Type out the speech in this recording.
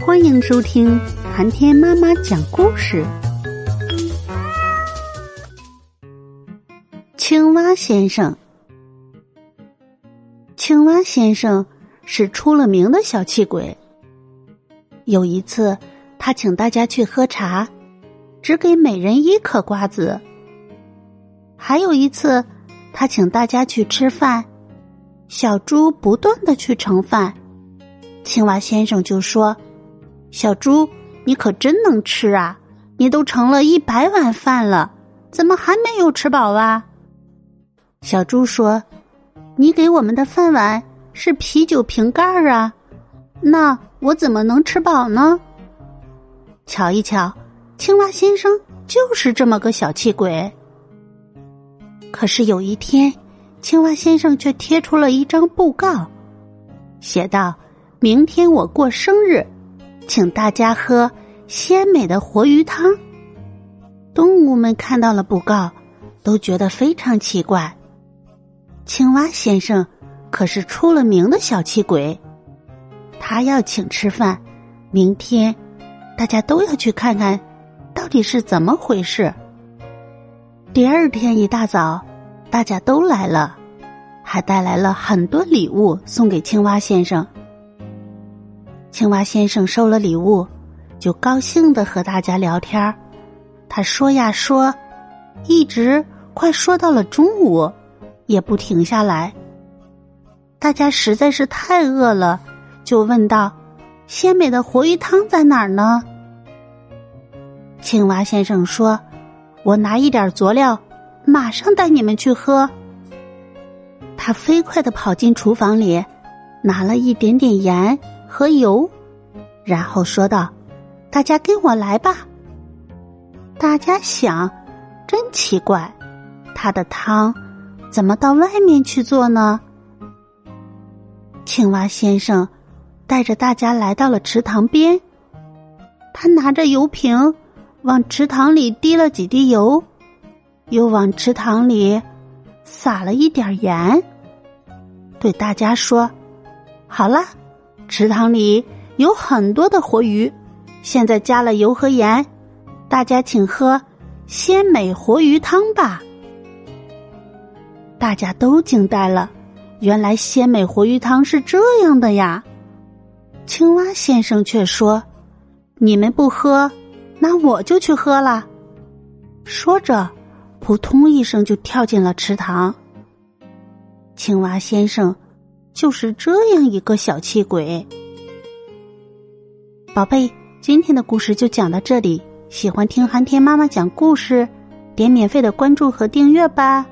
欢迎收听寒天妈妈讲故事。青蛙先生，青蛙先生是出了名的小气鬼。有一次，他请大家去喝茶，只给每人一颗瓜子。还有一次，他请大家去吃饭，小猪不断的去盛饭，青蛙先生就说。小猪，你可真能吃啊！你都盛了一百碗饭了，怎么还没有吃饱啊？小猪说：“你给我们的饭碗是啤酒瓶盖儿啊，那我怎么能吃饱呢？”瞧一瞧，青蛙先生就是这么个小气鬼。可是有一天，青蛙先生却贴出了一张布告，写道：“明天我过生日。”请大家喝鲜美的活鱼汤。动物们看到了布告，都觉得非常奇怪。青蛙先生可是出了名的小气鬼，他要请吃饭。明天大家都要去看看，到底是怎么回事。第二天一大早，大家都来了，还带来了很多礼物送给青蛙先生。青蛙先生收了礼物，就高兴的和大家聊天儿他说呀说，一直快说到了中午，也不停下来。大家实在是太饿了，就问道：“鲜美的活鱼汤在哪儿呢？”青蛙先生说：“我拿一点佐料，马上带你们去喝。”他飞快的跑进厨房里，拿了一点点盐。和油，然后说道：“大家跟我来吧。”大家想，真奇怪，他的汤怎么到外面去做呢？青蛙先生带着大家来到了池塘边，他拿着油瓶往池塘里滴了几滴油，又往池塘里撒了一点盐，对大家说：“好了。”池塘里有很多的活鱼，现在加了油和盐，大家请喝鲜美活鱼汤吧。大家都惊呆了，原来鲜美活鱼汤是这样的呀！青蛙先生却说：“你们不喝，那我就去喝了。”说着，扑通一声就跳进了池塘。青蛙先生。就是这样一个小气鬼，宝贝，今天的故事就讲到这里。喜欢听寒天妈妈讲故事，点免费的关注和订阅吧。